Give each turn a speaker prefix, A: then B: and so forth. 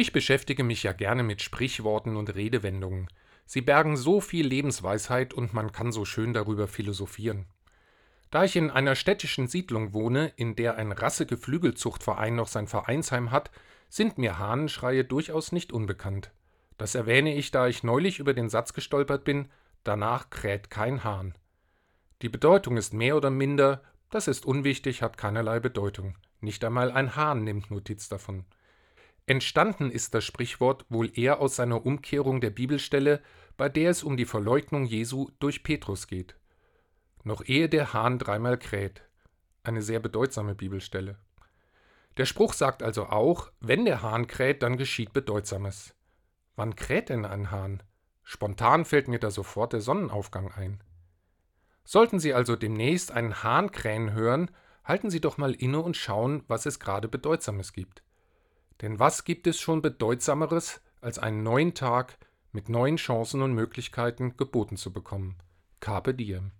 A: Ich beschäftige mich ja gerne mit Sprichworten und Redewendungen. Sie bergen so viel Lebensweisheit und man kann so schön darüber philosophieren. Da ich in einer städtischen Siedlung wohne, in der ein Rassegeflügelzuchtverein noch sein Vereinsheim hat, sind mir Hahnenschreie durchaus nicht unbekannt. Das erwähne ich, da ich neulich über den Satz gestolpert bin, danach kräht kein Hahn. Die Bedeutung ist mehr oder minder, das ist unwichtig, hat keinerlei Bedeutung. Nicht einmal ein Hahn nimmt Notiz davon. Entstanden ist das Sprichwort wohl eher aus seiner Umkehrung der Bibelstelle, bei der es um die Verleugnung Jesu durch Petrus geht. Noch ehe der Hahn dreimal kräht. Eine sehr bedeutsame Bibelstelle. Der Spruch sagt also auch, wenn der Hahn kräht, dann geschieht Bedeutsames. Wann kräht denn ein Hahn? Spontan fällt mir da sofort der Sonnenaufgang ein. Sollten Sie also demnächst einen Hahn krähen hören, halten Sie doch mal inne und schauen, was es gerade Bedeutsames gibt. Denn was gibt es schon Bedeutsameres, als einen neuen Tag mit neuen Chancen und Möglichkeiten geboten zu bekommen? Carpe diem.